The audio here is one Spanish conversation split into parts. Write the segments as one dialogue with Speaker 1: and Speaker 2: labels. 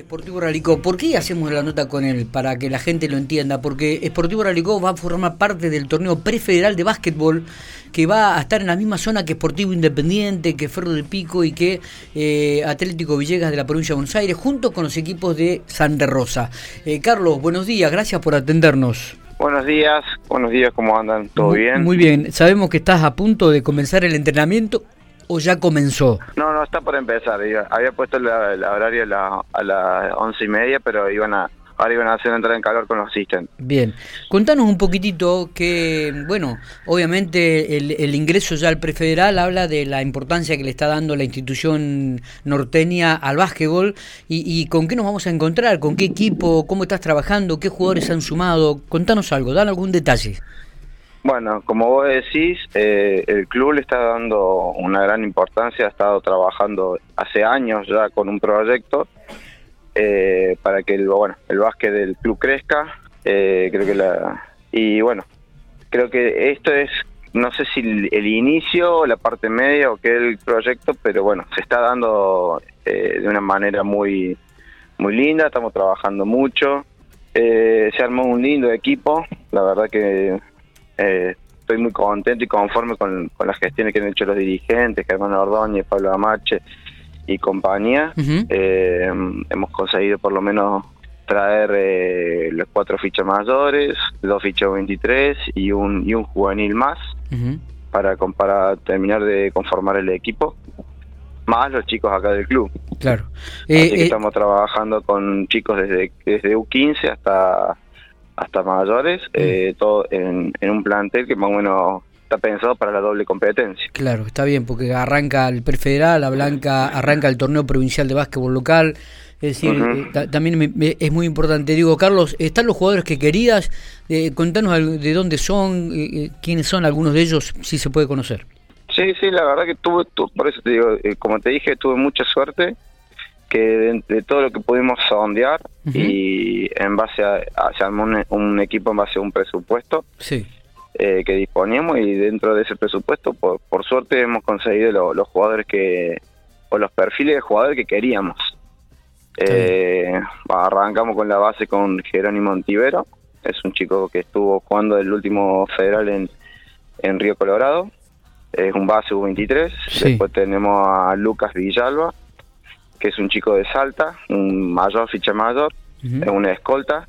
Speaker 1: Sportivo Ralicó. ¿Por qué hacemos la nota con él? Para que la gente lo entienda. Porque Sportivo Ralicó va a formar parte del torneo prefederal de básquetbol que va a estar en la misma zona que Sportivo Independiente, que Ferro del Pico y que eh, Atlético Villegas de la provincia de Buenos Aires, junto con los equipos de Santa Rosa. Eh, Carlos, buenos días, gracias por atendernos.
Speaker 2: Buenos días, buenos días, ¿cómo andan? ¿Todo bien?
Speaker 1: Muy bien, sabemos que estás a punto de comenzar el entrenamiento o ya comenzó?
Speaker 2: No, no, está por empezar. Había puesto el, horario a, las once y media, pero iban a, ahora iban a hacer entrar en calor con los asistentes.
Speaker 1: Bien, contanos un poquitito que, bueno, obviamente el, ingreso ya al prefederal habla de la importancia que le está dando la institución norteña al básquetbol y, y con qué nos vamos a encontrar, con qué equipo, cómo estás trabajando, qué jugadores han sumado. Contanos algo, dan algún detalle.
Speaker 2: Bueno, como vos decís, eh, el club le está dando una gran importancia, ha estado trabajando hace años ya con un proyecto eh, para que el, bueno, el básquet del club crezca. Eh, creo que la y bueno, creo que esto es no sé si el, inicio la parte media o qué el proyecto, pero bueno, se está dando de una manera muy muy linda, estamos trabajando mucho. se armó un lindo equipo, la verdad que eh, estoy muy contento y conforme con, las gestiones que han hecho los dirigentes, Germán Ordóñez, Pablo Amache y compañía. Eh, hemos conseguido por lo menos traer eh, los cuatro fichas mayores, dos fichas 23 y un, y un juvenil más para, para terminar de conformar el equipo más los chicos acá del club.
Speaker 1: Claro.
Speaker 2: Así que estamos trabajando con chicos desde, desde U15 hasta hasta mayores, mm. eh, todo en, un plantel que más o menos está pensado para la doble competencia.
Speaker 1: Claro, está bien, porque arranca el prefederal, la Blanca arranca el torneo provincial de básquetbol local. Es decir, eh, también es muy importante. Digo, Carlos, ¿están los jugadores que querías? Eh, contanos de dónde son, quiénes son algunos de ellos, si se puede conocer.
Speaker 2: Sí, sí, la verdad que tuve, por eso te digo, como te dije, tuve mucha suerte que de, todo lo que pudimos sondear y en base a, se armó un, equipo en base a un presupuesto eh, que disponíamos y dentro de ese presupuesto por, por suerte hemos conseguido los jugadores que o los perfiles de jugadores que queríamos. Eh, arrancamos con la base con Jerónimo Antivero es un chico que estuvo jugando el último federal en, en Río Colorado es un base U23 después tenemos a Lucas Villalba que es un chico de Salta, un mayor, ficha mayor, es una escolta,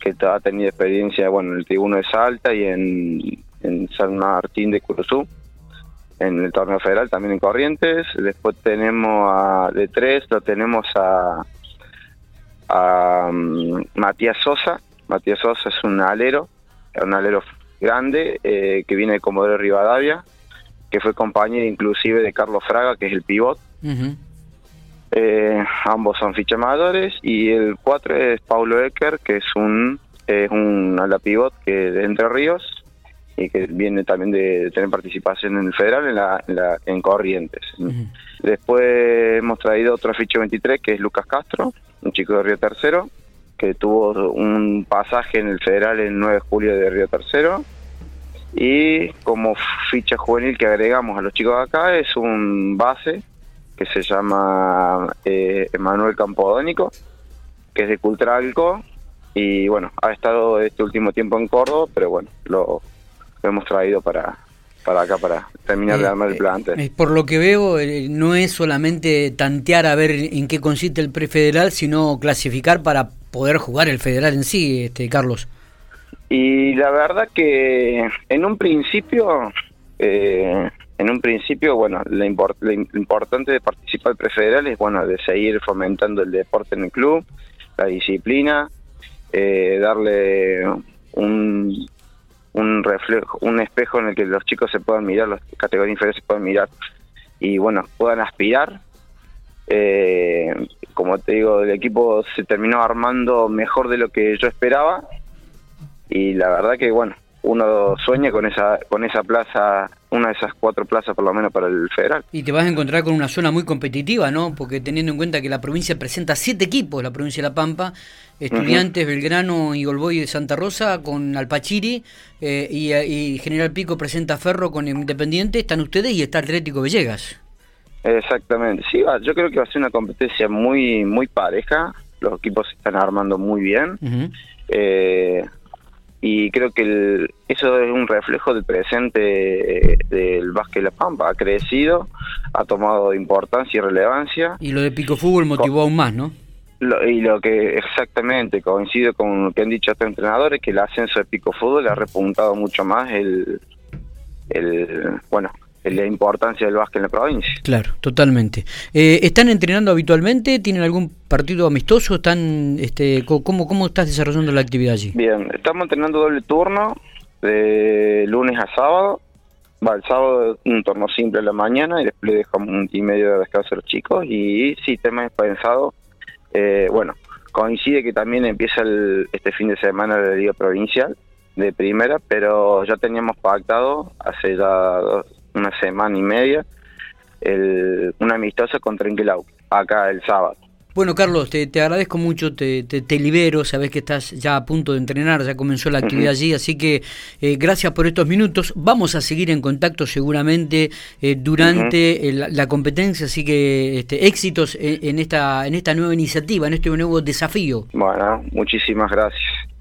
Speaker 2: que ha tenido experiencia bueno, en el tribuno de Salta y en, San Martín de Curuzú, en el torneo federal, también en Corrientes. Después tenemos a, de tres, lo tenemos a, a mm, Matías Sosa. Matías Sosa es un alero, un alero grande eh, que viene de Comodoro Rivadavia, que fue compañero inclusive de Carlos Fraga, que es el pivot. Eh, ambos son fichamadores y el 4 es Paulo Ecker, que es un es un ala pivot que de Entre Ríos y que viene también de, tener participación en el federal en la, en, Corrientes. Después hemos traído otro ficha 23 que es Lucas Castro, un chico de Río Tercero que tuvo un pasaje en el federal el 9 de julio de Río Tercero y como ficha juvenil que agregamos a los chicos de acá es un base que se llama eh, Emanuel Campodónico, que es de Cultralco, y bueno, ha estado este último tiempo en Córdoba, pero bueno, lo, hemos traído para, para acá, para terminar de eh, armar el plan.
Speaker 1: Eh, por lo que veo, no es solamente tantear a ver en qué consiste el prefederal, sino clasificar para poder jugar el federal en sí, este Carlos.
Speaker 2: Y la verdad que en un principio eh, en un principio, bueno, lo, importante de participar el prefederal es, bueno, de seguir fomentando el deporte en el club, la disciplina, eh, darle un, un reflejo, un espejo en el que los chicos se puedan mirar, las categorías inferiores se puedan mirar y, bueno, puedan aspirar. Eh, como te digo, el equipo se terminó armando mejor de lo que yo esperaba y la verdad que, bueno, uno sueña con esa con esa plaza, una de esas cuatro plazas por lo menos para el federal.
Speaker 1: Y te vas a encontrar con una zona muy competitiva, ¿no? Porque teniendo en cuenta que la provincia presenta siete equipos, la provincia de La Pampa, Estudiantes, Belgrano y Golboy de Santa Rosa con Alpachiri eh, y, General Pico presenta Ferro con Independiente, están ustedes y está Atlético Villegas.
Speaker 2: Exactamente, sí, yo creo que va a ser una competencia muy muy pareja. los equipos se están armando muy bien. eh, y creo que eso es un reflejo del presente del básquet La Pampa. Ha crecido, ha tomado importancia y relevancia.
Speaker 1: Y lo de Pico Fútbol motivó aún más, ¿no?
Speaker 2: y lo que exactamente coincide con lo que han dicho estos entrenadores, que el ascenso de Pico Fútbol ha repuntado mucho más el, el bueno, la importancia del básquet en la provincia.
Speaker 1: Claro, totalmente. Eh, ¿Están entrenando habitualmente? ¿Tienen algún partido amistoso? ¿Están, este, cómo, ¿Cómo estás desarrollando la actividad allí?
Speaker 2: Bien, estamos entrenando doble turno, de lunes a sábado. Va, el sábado un turno simple en la mañana y después le dejamos un y medio de descanso a los chicos. Y sí, tema pensado. Eh, bueno, coincide que también empieza el, este fin de semana la Liga Provincial de primera, pero ya teníamos pactado hace ya dos, una semana y media, el, una amistosa contra Ingelau, acá el sábado.
Speaker 1: Bueno, Carlos, te, agradezco mucho, te, te, libero, sabes que estás ya a punto de entrenar, ya comenzó la actividad allí, así que eh, gracias por estos minutos. Vamos a seguir en contacto seguramente eh, durante la, competencia, así que este, éxitos en, esta, en esta nueva iniciativa, en este nuevo desafío.
Speaker 2: Bueno, muchísimas gracias.